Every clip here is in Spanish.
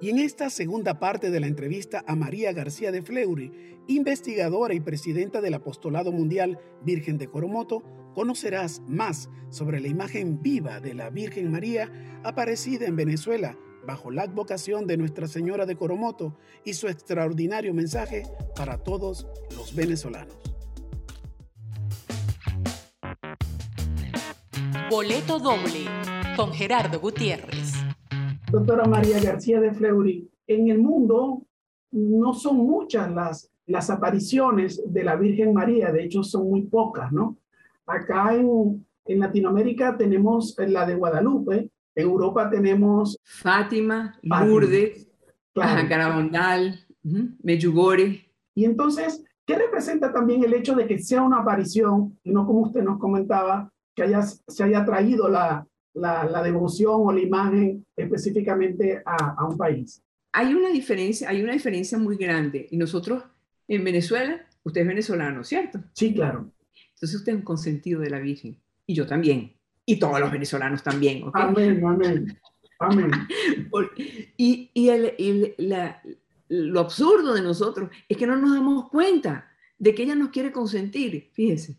Y en esta segunda parte de la entrevista a María García de Fleury, investigadora y presidenta del Apostolado Mundial Virgen de Coromoto, conocerás más sobre la imagen viva de la Virgen María aparecida en Venezuela bajo la advocación de Nuestra Señora de Coromoto y su extraordinario mensaje para todos los venezolanos. Boleto doble con Gerardo Gutiérrez. Doctora María García de Fleury, en el mundo no son muchas las, las apariciones de la Virgen María, de hecho son muy pocas, ¿no? Acá en, en Latinoamérica tenemos la de Guadalupe, en Europa tenemos Fátima, Lourdes, claro. Medjugorje. Y entonces, ¿qué representa también el hecho de que sea una aparición, y no como usted nos comentaba, que haya, se haya traído la, la, la devoción o la imagen específicamente a, a, un país? Hay una diferencia, hay una diferencia muy grande. Y nosotros en Venezuela, usted es venezolano, ¿cierto? Sí, claro. Entonces usted es un consentido de la Virgen. Y yo también. Y todos los venezolanos también. ¿okay? Amén, amén. Amén. y y el, el, la, lo absurdo de nosotros es que no nos damos cuenta de que ella nos quiere consentir. Fíjese,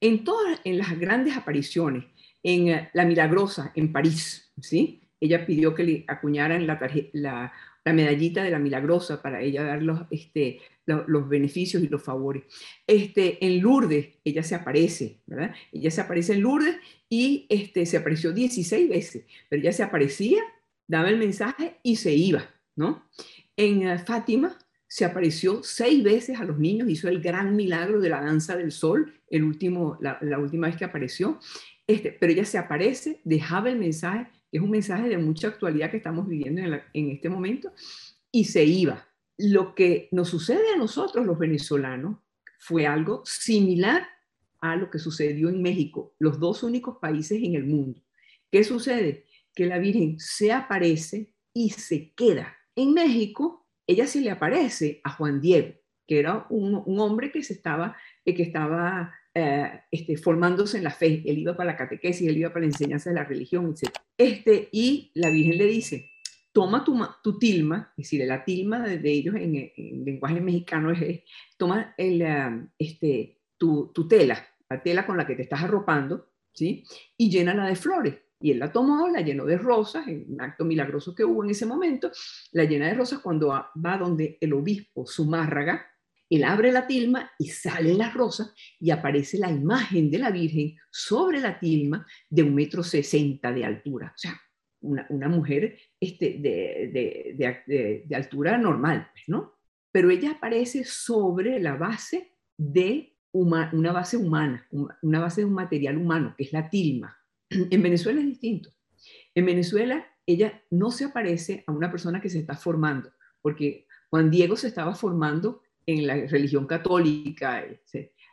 en todas, en las grandes apariciones, en uh, La Milagrosa, en París, ¿sí? Ella pidió que le acuñaran la, medallita de la Milagrosa para ella dar los, este, los, beneficios y los favores. Este, en Lourdes, ella se aparece, ¿verdad? Ella se aparece en Lourdes y este, se apareció 16 veces, pero ella se aparecía, daba el mensaje y se iba, ¿no? En uh, Fátima se apareció seis veces a los niños, hizo el gran milagro de la danza del sol, el último, la última vez que apareció, este, pero ella se aparece, dejaba el mensaje, es un mensaje de mucha actualidad que estamos viviendo en este momento, y se iba. Lo que nos sucede a nosotros los venezolanos fue algo similar a lo que sucedió en México, los dos únicos países en el mundo. ¿Qué sucede? Que la Virgen se aparece y se queda. En México, ella se le aparece a Juan Diego, que era un, un hombre que, se estaba, eh, que estaba eh, este, formándose en la fe. Él iba para la catequesis, él iba para la enseñanza de la religión, etc. Este, y la Virgen le dice, toma tu, tu tilma, es decir, la tilma de, ellos en, en, lenguaje mexicano es, toma el, este, tu, tu, tela, la tela con la que te estás arropando, ¿sí? y llénala de flores. Y él la tomó, la llenó de rosas, un acto milagroso que hubo en ese momento, la llena de rosas cuando va donde el obispo Zumárraga, él abre la tilma y salen las rosas y aparece la imagen de la Virgen sobre la tilma de un metro sesenta de altura. O sea, una, mujer este, de, altura normal, pues, ¿no? Pero ella aparece sobre la base de una base humana, una base de un material humano, que es la tilma. En Venezuela es distinto. En Venezuela ella no se aparece a una persona que se está formando, porque Juan Diego se estaba formando en la religión católica.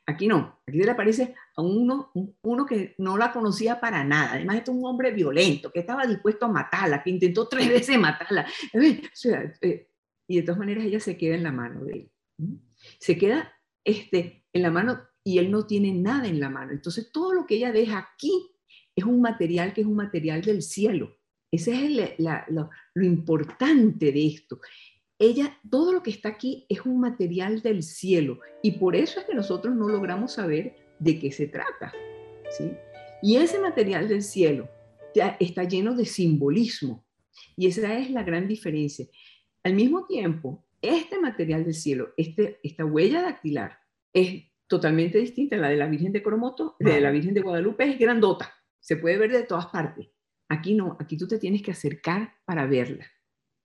Aquí no, aquí se le aparece a uno, uno que no la conocía para nada. Además, este es un hombre violento, que estaba dispuesto a matarla, que intentó tres veces matarla. Eh, y de todas maneras ella se queda en la mano de él. Se queda este, en la mano y él no tiene nada en la mano. Entonces, todo lo que ella deja aquí es un material que es un material del cielo. Ese es el, la, lo, lo importante de esto ella, todo lo que está aquí es un material del cielo y por eso es que nosotros no logramos saber de qué se trata. ¿sí? Y ese material del cielo está lleno de simbolismo y esa es la gran diferencia. Al mismo tiempo, este material del cielo, este, esta huella dactilar, es totalmente distinta a la de la Virgen de Coromoto, de la Virgen de Guadalupe, es grandota, se puede ver de todas partes. Aquí no, aquí tú te tienes que acercar para verla.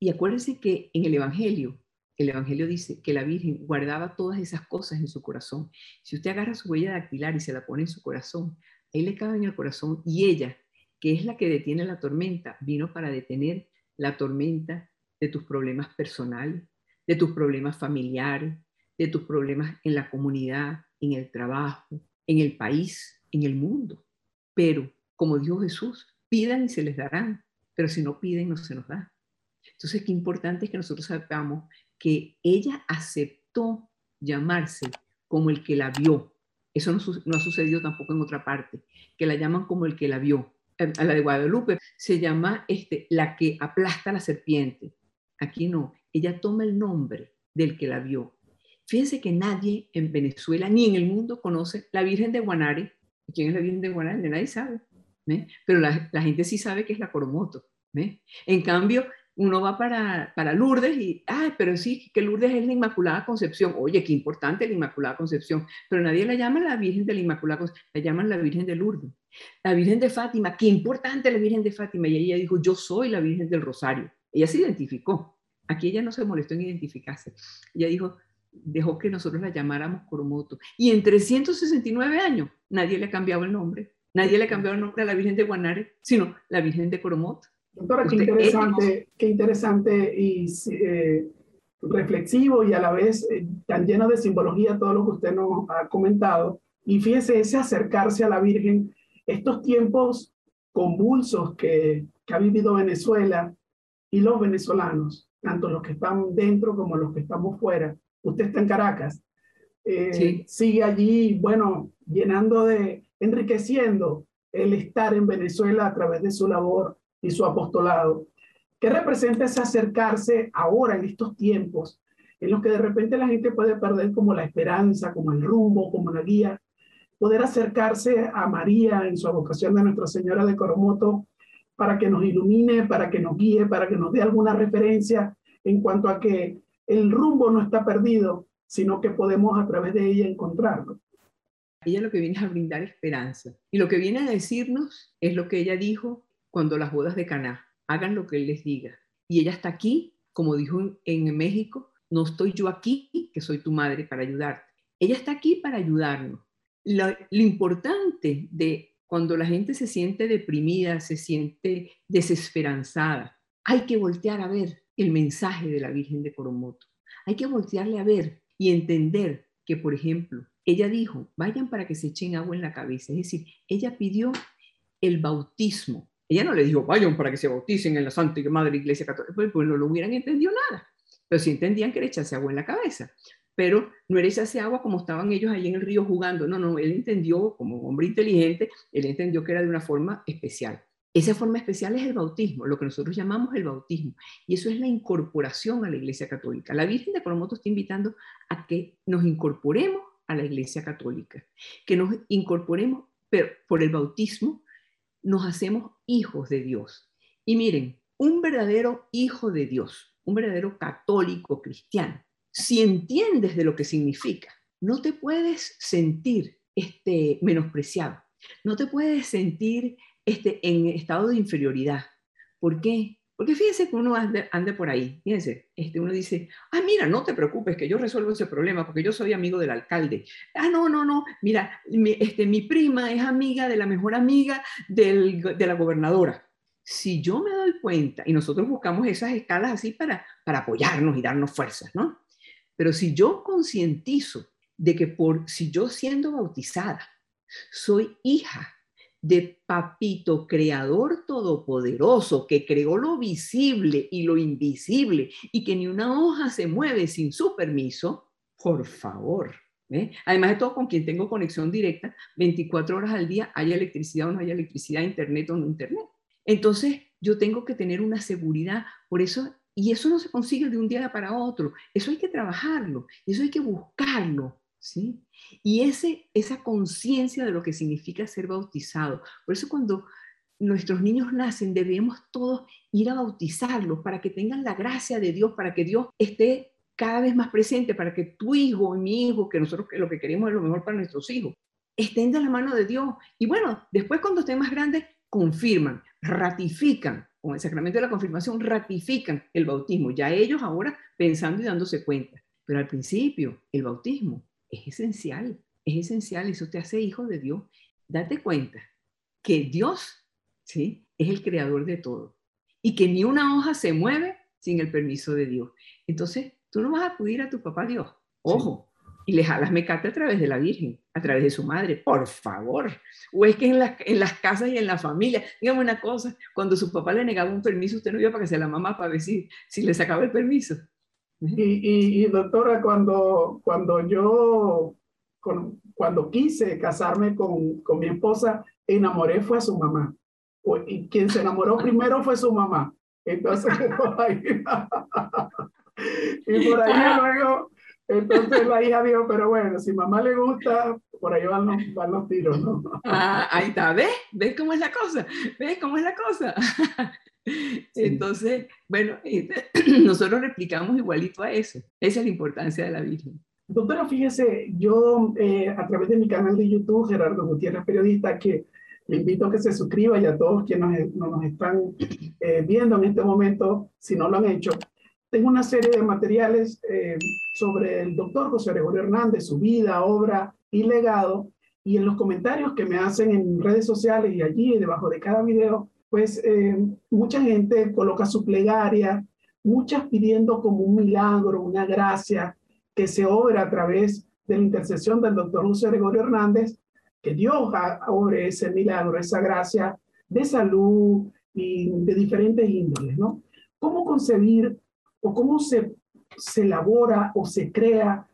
Y acuérdense que en el Evangelio, el Evangelio dice que la Virgen guardaba todas esas cosas en su corazón. Si usted agarra su huella dactilar y se la pone en su corazón, ahí le cabe en el corazón y ella, que es la que detiene la tormenta, vino para detener la tormenta de tus problemas personales, de tus problemas familiares, de tus problemas en la comunidad, en el trabajo, en el país, en el mundo. Pero, como dijo Jesús, pidan y se les darán, pero si no piden no se nos da. Entonces, qué importante es que nosotros sepamos que ella aceptó llamarse como el que la vio. Eso no, no, ha sucedido tampoco en otra parte, que la llaman como el que la vio. A la de Guadalupe se llama este, la que aplasta a la serpiente. aquí no. Ella toma el nombre del que la vio. Fíjense que nadie en Venezuela ni en el mundo conoce la Virgen de Guanare. ¿Quién es la Virgen de Guanare? Nadie sabe. Pero la, la, gente sí sabe que es la Coromoto. En cambio, uno va para, para Lourdes y, ay, pero sí, que Lourdes es la Inmaculada Concepción. Oye, qué importante la Inmaculada Concepción, pero nadie la llama la Virgen de la Inmaculada Concepción, la llaman la Virgen de Lourdes. La Virgen de Fátima, qué importante la Virgen de Fátima. Y ella dijo, yo soy la Virgen del Rosario. Ella se identificó. Aquí ella no se molestó en identificarse. Ella dijo, dejó que nosotros la llamáramos Coromoto. Y en 369 años nadie le ha cambiado el nombre. Nadie le ha cambiado el nombre a la Virgen de Guanare, sino la Virgen de Coromoto. Doctora, qué interesante, qué interesante y eh, reflexivo y a la vez eh, tan lleno de simbología todo lo que usted nos ha comentado. Y fíjese, ese acercarse a la Virgen, estos tiempos convulsos que, que ha vivido Venezuela y los venezolanos, tanto los que están dentro como los que estamos fuera. Usted está en Caracas. Eh, sigue allí, bueno, llenando de, enriqueciendo el estar en Venezuela a través de su labor y su apostolado. ¿Qué representa ese acercarse ahora en estos tiempos en los que de repente la gente puede perder como la esperanza, como el rumbo, como la guía? Poder acercarse a María en su vocación de Nuestra Señora de Coromoto para que nos ilumine, para que nos guíe, para que nos dé alguna referencia en cuanto a que el rumbo no está perdido, sino que podemos a través de ella encontrarlo. Ella lo que viene a brindar esperanza. Y lo que viene a decirnos es lo que ella dijo cuando las bodas de Caná, hagan lo que Él les diga. Y ella está aquí, como dijo en, México, no estoy yo aquí, que soy tu madre, para ayudarte. Ella está aquí para ayudarnos. Lo, lo importante de cuando la gente se siente deprimida, se siente desesperanzada, hay que voltear a ver el mensaje de la Virgen de Coromoto. Hay que voltearle a ver y entender que, por ejemplo, ella dijo, vayan para que se echen agua en la cabeza. Es decir, ella pidió el bautismo ella no le dijo, vayan para que se bauticen en la Santa Madre Iglesia Católica, pues, pues, no lo hubieran entendido nada. Pero sí entendían que era echarse agua en la cabeza. Pero no era echarse agua como estaban ellos ahí en el río jugando. No, no, él entendió, como hombre inteligente, él entendió que era de una forma especial. Esa forma especial es el bautismo, lo que nosotros llamamos el bautismo. Y eso es la incorporación a la Iglesia Católica. La Virgen de Coromoto está invitando a que nos incorporemos a la Iglesia Católica, que nos incorporemos por el bautismo nos hacemos hijos de Dios. Y miren, un verdadero hijo de Dios, un verdadero católico cristiano, si entiendes de lo que significa, no te puedes sentir este, menospreciado, no te puedes sentir este, en estado de inferioridad. ¿Por qué? Porque fíjense que uno anda, por ahí, fíjense, este, uno dice, ah, mira, no te preocupes, que yo resuelvo ese problema porque yo soy amigo del alcalde. Ah, no, no, no, mira, mi, este, mi prima es amiga de la mejor amiga del, de la gobernadora. Si yo me doy cuenta, y nosotros buscamos esas escalas así para, para apoyarnos y darnos fuerzas, ¿no? Pero si yo concientizo de que por, si yo siendo bautizada, soy hija de Papito Creador Todopoderoso, que creó lo visible y lo invisible y que ni una hoja se mueve sin su permiso, por favor. ¿eh? Además de todo, con quien tengo conexión directa, 24 horas al día, haya electricidad o no haya electricidad, internet o no internet. Entonces, yo tengo que tener una seguridad, por eso, y eso no se consigue de un día para otro, eso hay que trabajarlo, eso hay que buscarlo, ¿sí? Y ese, esa conciencia de lo que significa ser bautizado. Por eso cuando nuestros niños nacen, debemos todos ir a bautizarlos para que tengan la gracia de Dios, para que Dios esté cada vez más presente, para que tu hijo y mi hijo, que nosotros lo que queremos es lo mejor para nuestros hijos, estén de la mano de Dios. Y bueno, después cuando estén más grandes, confirman, ratifican, con el sacramento de la confirmación, ratifican el bautismo. Ya ellos ahora pensando y dándose cuenta. Pero al principio, el bautismo es esencial, es esencial, eso te hace hijo de Dios. Date cuenta que Dios, ¿sí? Es el creador de todo y que ni una hoja se mueve sin el permiso de Dios. Entonces, tú no vas a acudir a tu papá Dios, ojo, y le jalas mecate a través de la Virgen, a través de su madre, por favor. O es que en, en las casas y en la familia, dígame una cosa, cuando su papá le negaba un permiso, usted no iba para que se la mamá para decir si le sacaba el permiso. Y, doctora, cuando, cuando yo, cuando quise casarme con, con mi esposa, enamoré fue a su mamá. Y quien se enamoró primero fue su mamá. Entonces, y por ahí luego, entonces la hija dijo, pero bueno, si mamá le gusta, por ahí van los, van los tiros, ¿no? Ah, ahí está, ¿ves? ¿Ves cómo es la cosa? ¿Ves cómo es la cosa? Entonces, bueno, este, nosotros replicamos igualito a eso. Esa es la importancia de la Virgen. Doctora, fíjese, yo eh, a través de mi canal de YouTube, Gerardo Gutiérrez Periodista, que le invito a que se suscriba y a todos quienes nos, nos están eh, viendo en este momento, si no lo han hecho, tengo una serie de materiales eh, sobre el doctor José Gregorio Hernández, su vida, obra y legado. Y en los comentarios que me hacen en redes sociales y allí debajo de cada video, pues eh, mucha gente coloca su plegaria, muchas pidiendo como un milagro, una gracia que se obra a través de la intercesión del doctor José Gregorio Hernández, que Dios obre ese milagro, esa gracia de salud y de diferentes índoles, ¿no? ¿Cómo concebir o cómo se, se elabora o se crea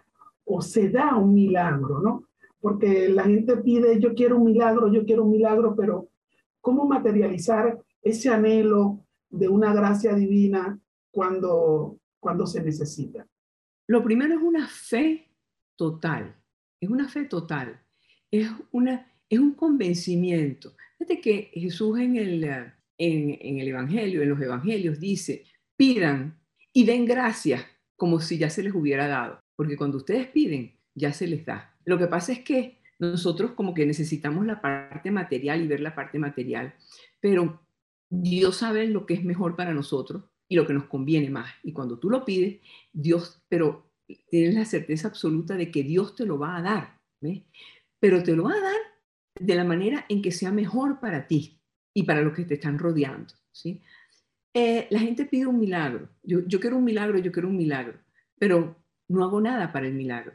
o se da un milagro, ¿no? Porque la gente pide, yo quiero un milagro, yo quiero un milagro, pero ¿cómo materializar ese anhelo de una gracia divina cuando, cuando se necesita? Lo primero es una fe total, es una fe total, es, una, es un convencimiento. Fíjate que Jesús en el, en, en el Evangelio, en los Evangelios, dice, pidan y den gracias como si ya se les hubiera dado, porque cuando ustedes piden, ya se les da. Lo que pasa es que nosotros como que necesitamos la parte material y ver la parte material, pero Dios sabe lo que es mejor para nosotros y lo que nos conviene más. Y cuando tú lo pides, Dios, pero tienes la certeza absoluta de que Dios te lo va a dar, pero te lo va a dar de la manera en que sea mejor para ti y para los que te están rodeando. ¿sí? Eh, la gente pide un milagro. Yo, quiero un milagro, yo quiero un milagro, pero no hago nada para el milagro.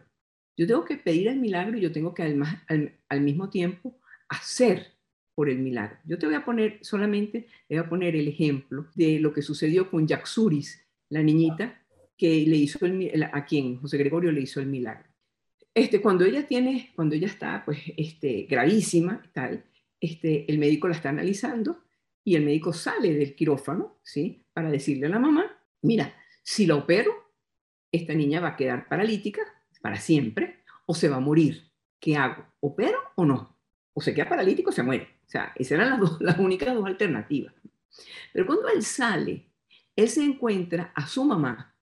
Yo tengo que pedir el milagro y yo tengo que al, al, mismo tiempo hacer por el milagro. Yo te voy a poner solamente, te voy a poner el ejemplo de lo que sucedió con Yaxuris, la niñita que le hizo el, a quien José Gregorio le hizo el milagro. Este, cuando ella tiene, cuando ella está pues, este, gravísima, tal, este, el médico la está analizando y el médico sale del quirófano, ¿sí? Para decirle a la mamá, mira, si la opero, esta niña va a quedar paralítica para siempre o se va a morir. ¿Qué hago? ¿Opero o no? O se queda paralítico o se muere. O sea, esas eran las, dos, las únicas dos alternativas. Pero cuando él sale, él se encuentra a su mamá,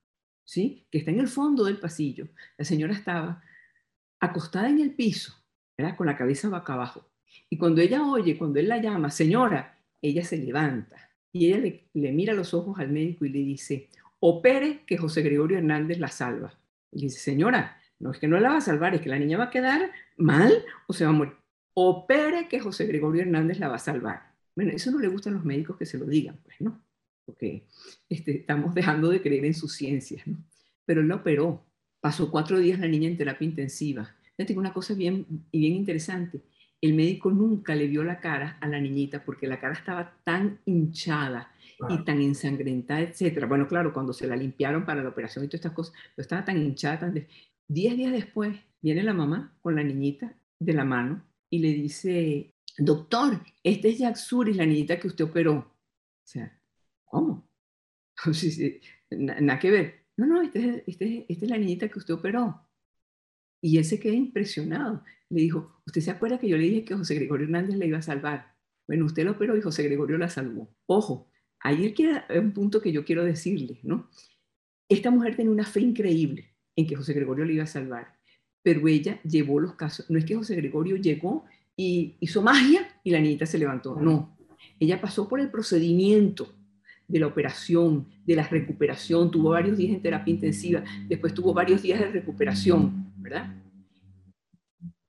¿sí? Que está en el fondo del pasillo. La señora estaba acostada en el piso, ¿verdad? Con la cabeza boca abajo. Y cuando ella oye, cuando él la llama, señora, ella se levanta y ella le, mira los ojos al médico y le dice, opere que José Gregorio Hernández la salva. Y dice, señora, no es que no la va a salvar, es que la niña va a quedar mal o se va a morir. Opere que José Gregorio Hernández la va a salvar. Bueno, eso no le gusta a los médicos que se lo digan, pues, ¿no? Porque este, estamos dejando de creer en sus ciencias, ¿no? Pero él la operó. Pasó cuatro días la niña en terapia intensiva. Fíjate una cosa bien, bien interesante el médico nunca le vio la cara a la niñita porque la cara estaba tan hinchada y tan ensangrentada, etcétera. Bueno, claro, cuando se la limpiaron para la operación y todas estas cosas, pero estaba tan hinchada. Tan Diez días después viene la mamá con la niñita de la mano y le dice, doctor, este es Jack Suris, la niñita que usted operó. O sea, ¿cómo? Nada que ver. No, no, este este, esta es la niñita que usted operó. Y él se queda impresionado. Le dijo, ¿usted se acuerda que yo le dije que José Gregorio Hernández la iba a salvar? Bueno, usted lo operó y José Gregorio la salvó. Ojo, ahí es un punto que yo quiero decirle, ¿no? Esta mujer tenía una fe increíble en que José Gregorio le iba a salvar, pero ella llevó los casos. No es que José Gregorio llegó y hizo magia y la niñita se levantó. No, ella pasó por el procedimiento de la operación, de la recuperación, tuvo varios días en terapia intensiva, después tuvo varios días de recuperación ¿verdad?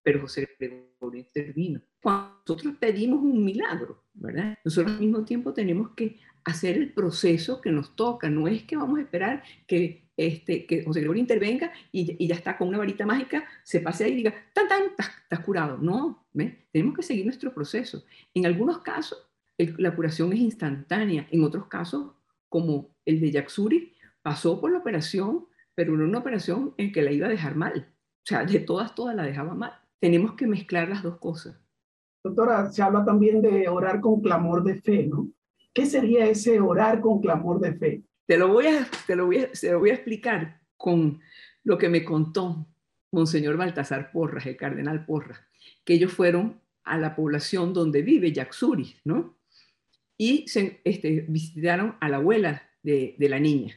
Pero José Gregorio intervino. Cuando nosotros pedimos un milagro, ¿verdad? Nosotros al mismo tiempo tenemos que hacer el proceso que nos toca. No es que vamos a esperar que, este, que José Gregorio intervenga y, ya está con una varita mágica, se pase ahí y diga, tan, tan, estás, curado. No, tenemos que seguir nuestro proceso. En algunos casos, la curación es instantánea. En otros casos, como el de Yaxuri, pasó por la operación, pero no una operación en que la iba a dejar mal. O sea, de todas, todas la dejaba mal. Tenemos que mezclar las dos cosas. Doctora, se habla también de orar con clamor de fe, ¿no? ¿Qué sería ese orar con clamor de fe? Te lo voy a, te lo voy a, te lo voy a explicar con lo que me contó Monseñor Baltasar Porras, el cardenal Porras, que ellos fueron a la población donde vive Yaxuri, ¿no? Y se, este, visitaron a la abuela de, de la niña.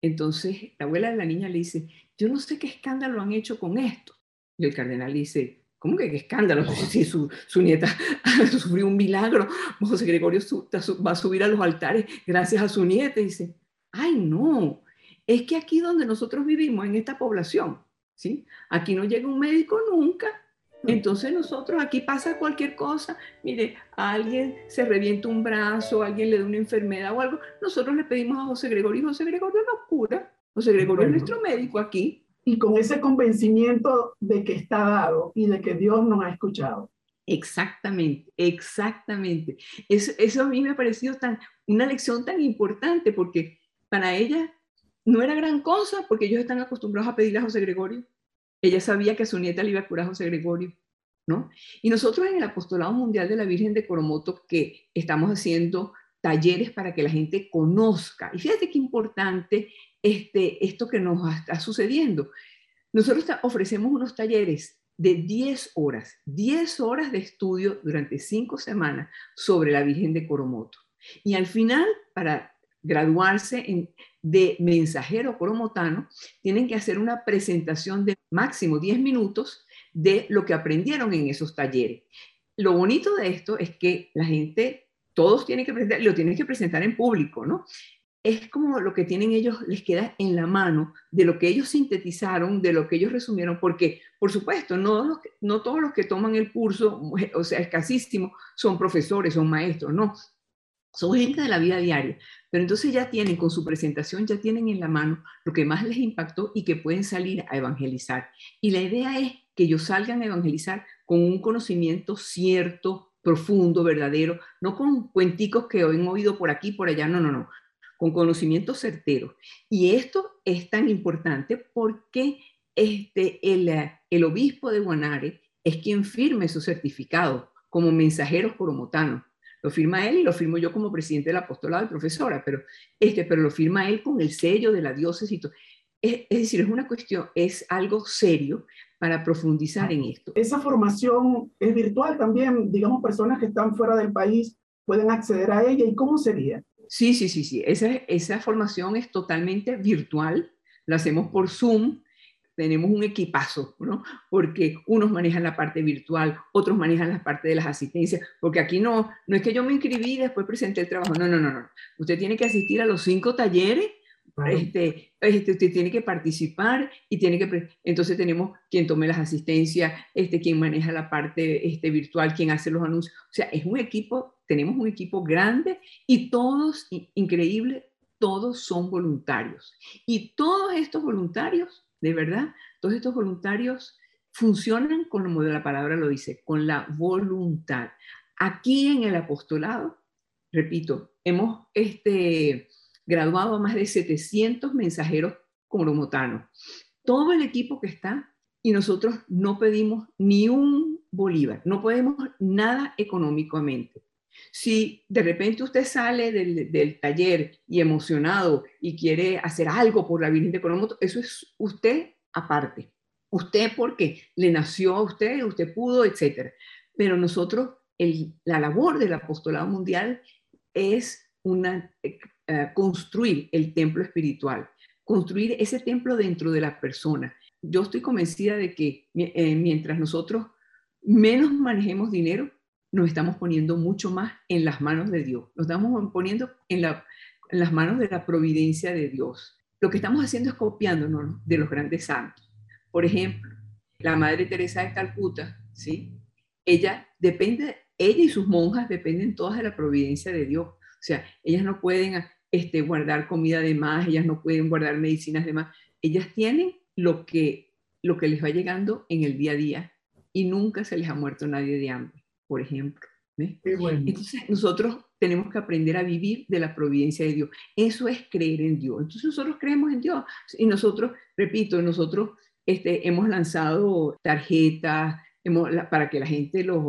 Entonces, la abuela de la niña le dice, yo no sé qué escándalo han hecho con esto. Y el cardenal dice, ¿cómo que qué escándalo? Si su, su nieta sufrió un milagro, José Gregorio va a subir a los altares gracias a su nieta. Y dice, ay, no, es que aquí donde nosotros vivimos, en esta población, ¿sí? Aquí no llega un médico nunca. Entonces nosotros aquí pasa cualquier cosa, mire, a alguien se revienta un brazo, a alguien le da una enfermedad o algo, nosotros le pedimos a José Gregorio y José Gregorio nos cura. José Gregorio bueno. es nuestro médico aquí. Y con ese convencimiento de que está dado y de que Dios nos ha escuchado. Exactamente, exactamente. Eso, a mí me ha parecido tan, una lección tan importante porque para ella no era gran cosa porque ellos están acostumbrados a pedirle a José Gregorio. Ella sabía que su nieta le iba a curar a José Gregorio, ¿no? Y nosotros en el Apostolado Mundial de la Virgen de Coromoto, que estamos haciendo talleres para que la gente conozca. Y fíjate qué importante este, esto que nos está sucediendo. Nosotros ofrecemos unos talleres de 10 horas, 10 horas de estudio durante 5 semanas sobre la Virgen de Coromoto. Y al final, para graduarse de mensajero coromotano, tienen que hacer una presentación de máximo 10 minutos de lo que aprendieron en esos talleres. Lo bonito de esto es que la gente, todos tienen que presentar, lo tienen que presentar en público, ¿no? Es como lo que tienen ellos, les queda en la mano de lo que ellos sintetizaron, de lo que ellos resumieron, porque, por supuesto, no, los, no todos los que toman el curso, o sea, escasísimo, son profesores, son maestros, no, son gente de la vida diaria, pero entonces ya tienen, con su presentación, ya tienen en la mano lo que más les impactó y que pueden salir a evangelizar. Y la idea es que ellos salgan a evangelizar con un conocimiento cierto, profundo, verdadero, no con cuenticos que han oído por aquí, por allá, no, no, no, con conocimiento certero. Y esto es tan importante porque este, el, el obispo de Guanare es quien firme su certificado como mensajeros coromotanos lo firma él y lo firmo yo como presidente del apostolado y profesora, pero, este, pero lo firma él con el sello de la diócesis. Es, es decir, es una cuestión, es algo serio para profundizar en esto. Esa formación es virtual también, digamos, personas que están fuera del país pueden acceder a ella. ¿Y cómo sería? Sí, sí, sí, sí. Esa, esa formación es totalmente virtual. La hacemos por Zoom tenemos un equipazo, ¿no? Porque unos manejan la parte virtual, otros manejan la parte de las asistencias, porque aquí no, no es que yo me inscribí y después presenté el trabajo, no, no, no, no. Usted tiene que asistir a los cinco talleres, este, este, usted tiene que participar y tiene que, entonces tenemos quien tome las asistencias, este, quien maneja la parte este, virtual, quien hace los anuncios, o sea, es un equipo, tenemos un equipo grande y todos, increíble, todos son voluntarios. Y todos estos voluntarios de verdad, todos estos voluntarios funcionan como la palabra lo dice, con la voluntad. Aquí en el apostolado, repito, hemos este, graduado a más de 700 mensajeros coromotanos. Todo el equipo que está y nosotros no pedimos ni un bolívar, no podemos nada económicamente. Si de repente usted sale del, taller y emocionado y quiere hacer algo por la Virgen de Coromoto, eso es usted aparte. Usted porque le nació a usted, usted pudo, etc. Pero nosotros, la labor del apostolado mundial es una, eh, construir el templo espiritual, construir ese templo dentro de la persona. Yo estoy convencida de que eh, mientras nosotros menos manejemos dinero, nos estamos poniendo mucho más en las manos de Dios, nos estamos poniendo en, las manos de la providencia de Dios. Lo que estamos haciendo es copiándonos de los grandes santos. Por ejemplo, la Madre Teresa de Calcuta, ¿sí? Ella depende, ella y sus monjas dependen todas de la providencia de Dios. O sea, ellas no pueden este, guardar comida de más, ellas no pueden guardar medicinas de más. Ellas tienen lo que, lo que les va llegando en el día a día y nunca se les ha muerto nadie de hambre por ejemplo. Entonces nosotros tenemos que aprender a vivir de la providencia de Dios. Eso es creer en Dios. Entonces nosotros creemos en Dios y nosotros, repito, nosotros este, hemos lanzado tarjetas hemos, para que la gente los,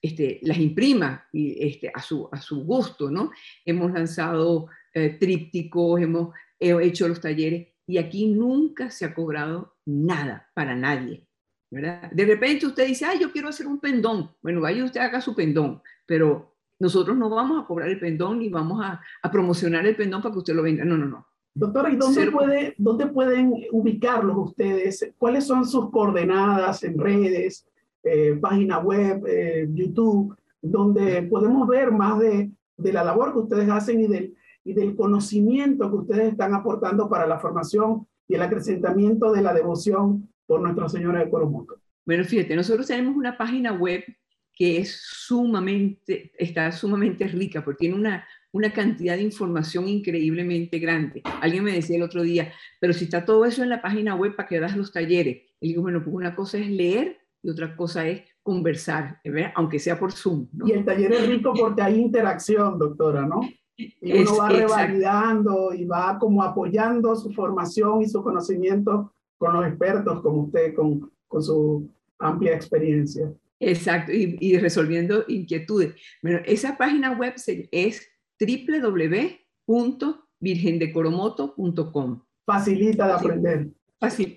este, las imprima y, este, a, su, a su gusto, ¿no? Hemos lanzado eh, trípticos, hemos hecho los talleres y aquí nunca se ha cobrado nada para nadie. ¿verdad? De repente usted dice, ay, yo quiero hacer un pendón. Bueno, vaya usted haga su pendón, pero nosotros no vamos a cobrar el pendón ni vamos a, a promocionar el pendón para que usted lo venda. No, no, no. Doctora, ¿y dónde, puede, dónde pueden ubicarlos ustedes? ¿Cuáles son sus coordenadas en redes, eh, página web, eh, YouTube, donde podemos ver más de, de, la labor que ustedes hacen y del, y del conocimiento que ustedes están aportando para la formación y el acrecentamiento de la devoción por Nuestra Señora de Coromoto? Bueno, fíjate, nosotros tenemos una página web que es sumamente, está sumamente rica, porque tiene una, una cantidad de información increíblemente grande. Alguien me decía el otro día, pero si está todo eso en la página web, ¿para que das los talleres? Y digo, bueno, pues una cosa es leer y otra cosa es conversar, aunque sea por Zoom. Y el taller es rico porque hay interacción, doctora, ¿no? Y uno va revalidando y va como apoyando su formación y su conocimiento con los expertos como usted, con, con su amplia experiencia. Exacto, y, y, resolviendo inquietudes. Bueno, esa página web es www.virgendecoromoto.com. Facilita de aprender.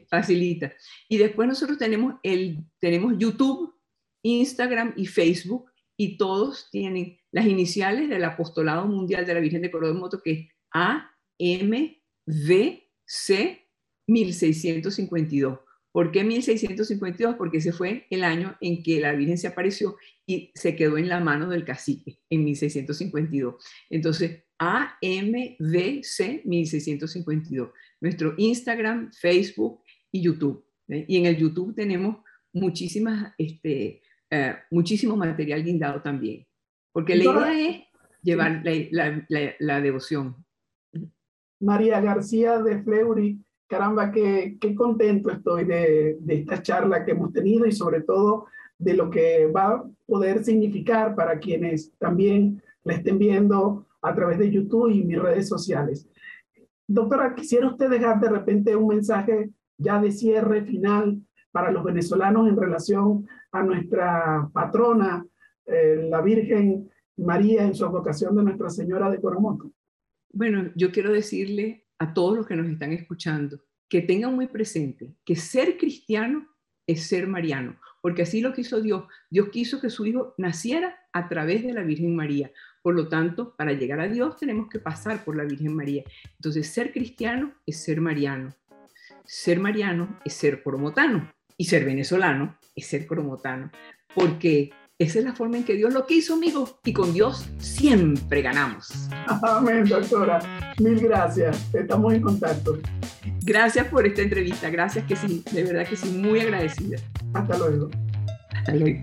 facilita. Y después nosotros tenemos, el, tenemos YouTube, Instagram y Facebook, y todos tienen las iniciales del Apostolado Mundial de la Virgen de Coromoto, que es AMVC 1652. ¿Por qué 1652? Porque ese fue el año en que la Virgen se apareció y se quedó en la mano del cacique, en 1652. Entonces, AMVC 1652. Nuestro Instagram, Facebook y YouTube. Y en el YouTube tenemos muchísimas, este, uh, muchísimo material guindado también. Porque la idea es llevar la, la, la, devoción. María García de Fleury caramba, qué, qué contento estoy de, de, esta charla que hemos tenido y sobre todo de lo que va a poder significar para quienes también la estén viendo a través de YouTube y mis redes sociales. Doctora, quisiera usted dejar de repente un mensaje ya de cierre final para los venezolanos en relación a nuestra patrona, eh, la Virgen María, en su vocación de Nuestra Señora de Coromoto. Bueno, yo quiero decirle a todos los que nos están escuchando que tengan muy presente que ser cristiano es ser mariano, porque así lo quiso Dios. Dios quiso que su hijo naciera a través de la Virgen María. Por lo tanto, para llegar a Dios tenemos que pasar por la Virgen María. Entonces, ser cristiano es ser mariano. Ser mariano es ser cromotano. Y ser venezolano es ser cromotano. Porque esa es la forma en que Dios lo quiso, amigo. Y con Dios siempre ganamos. Amén, doctora. Mil gracias. Estamos en contacto. Gracias por esta entrevista. Gracias que sí. De verdad que sí. Muy agradecida. Hasta luego. Hasta luego.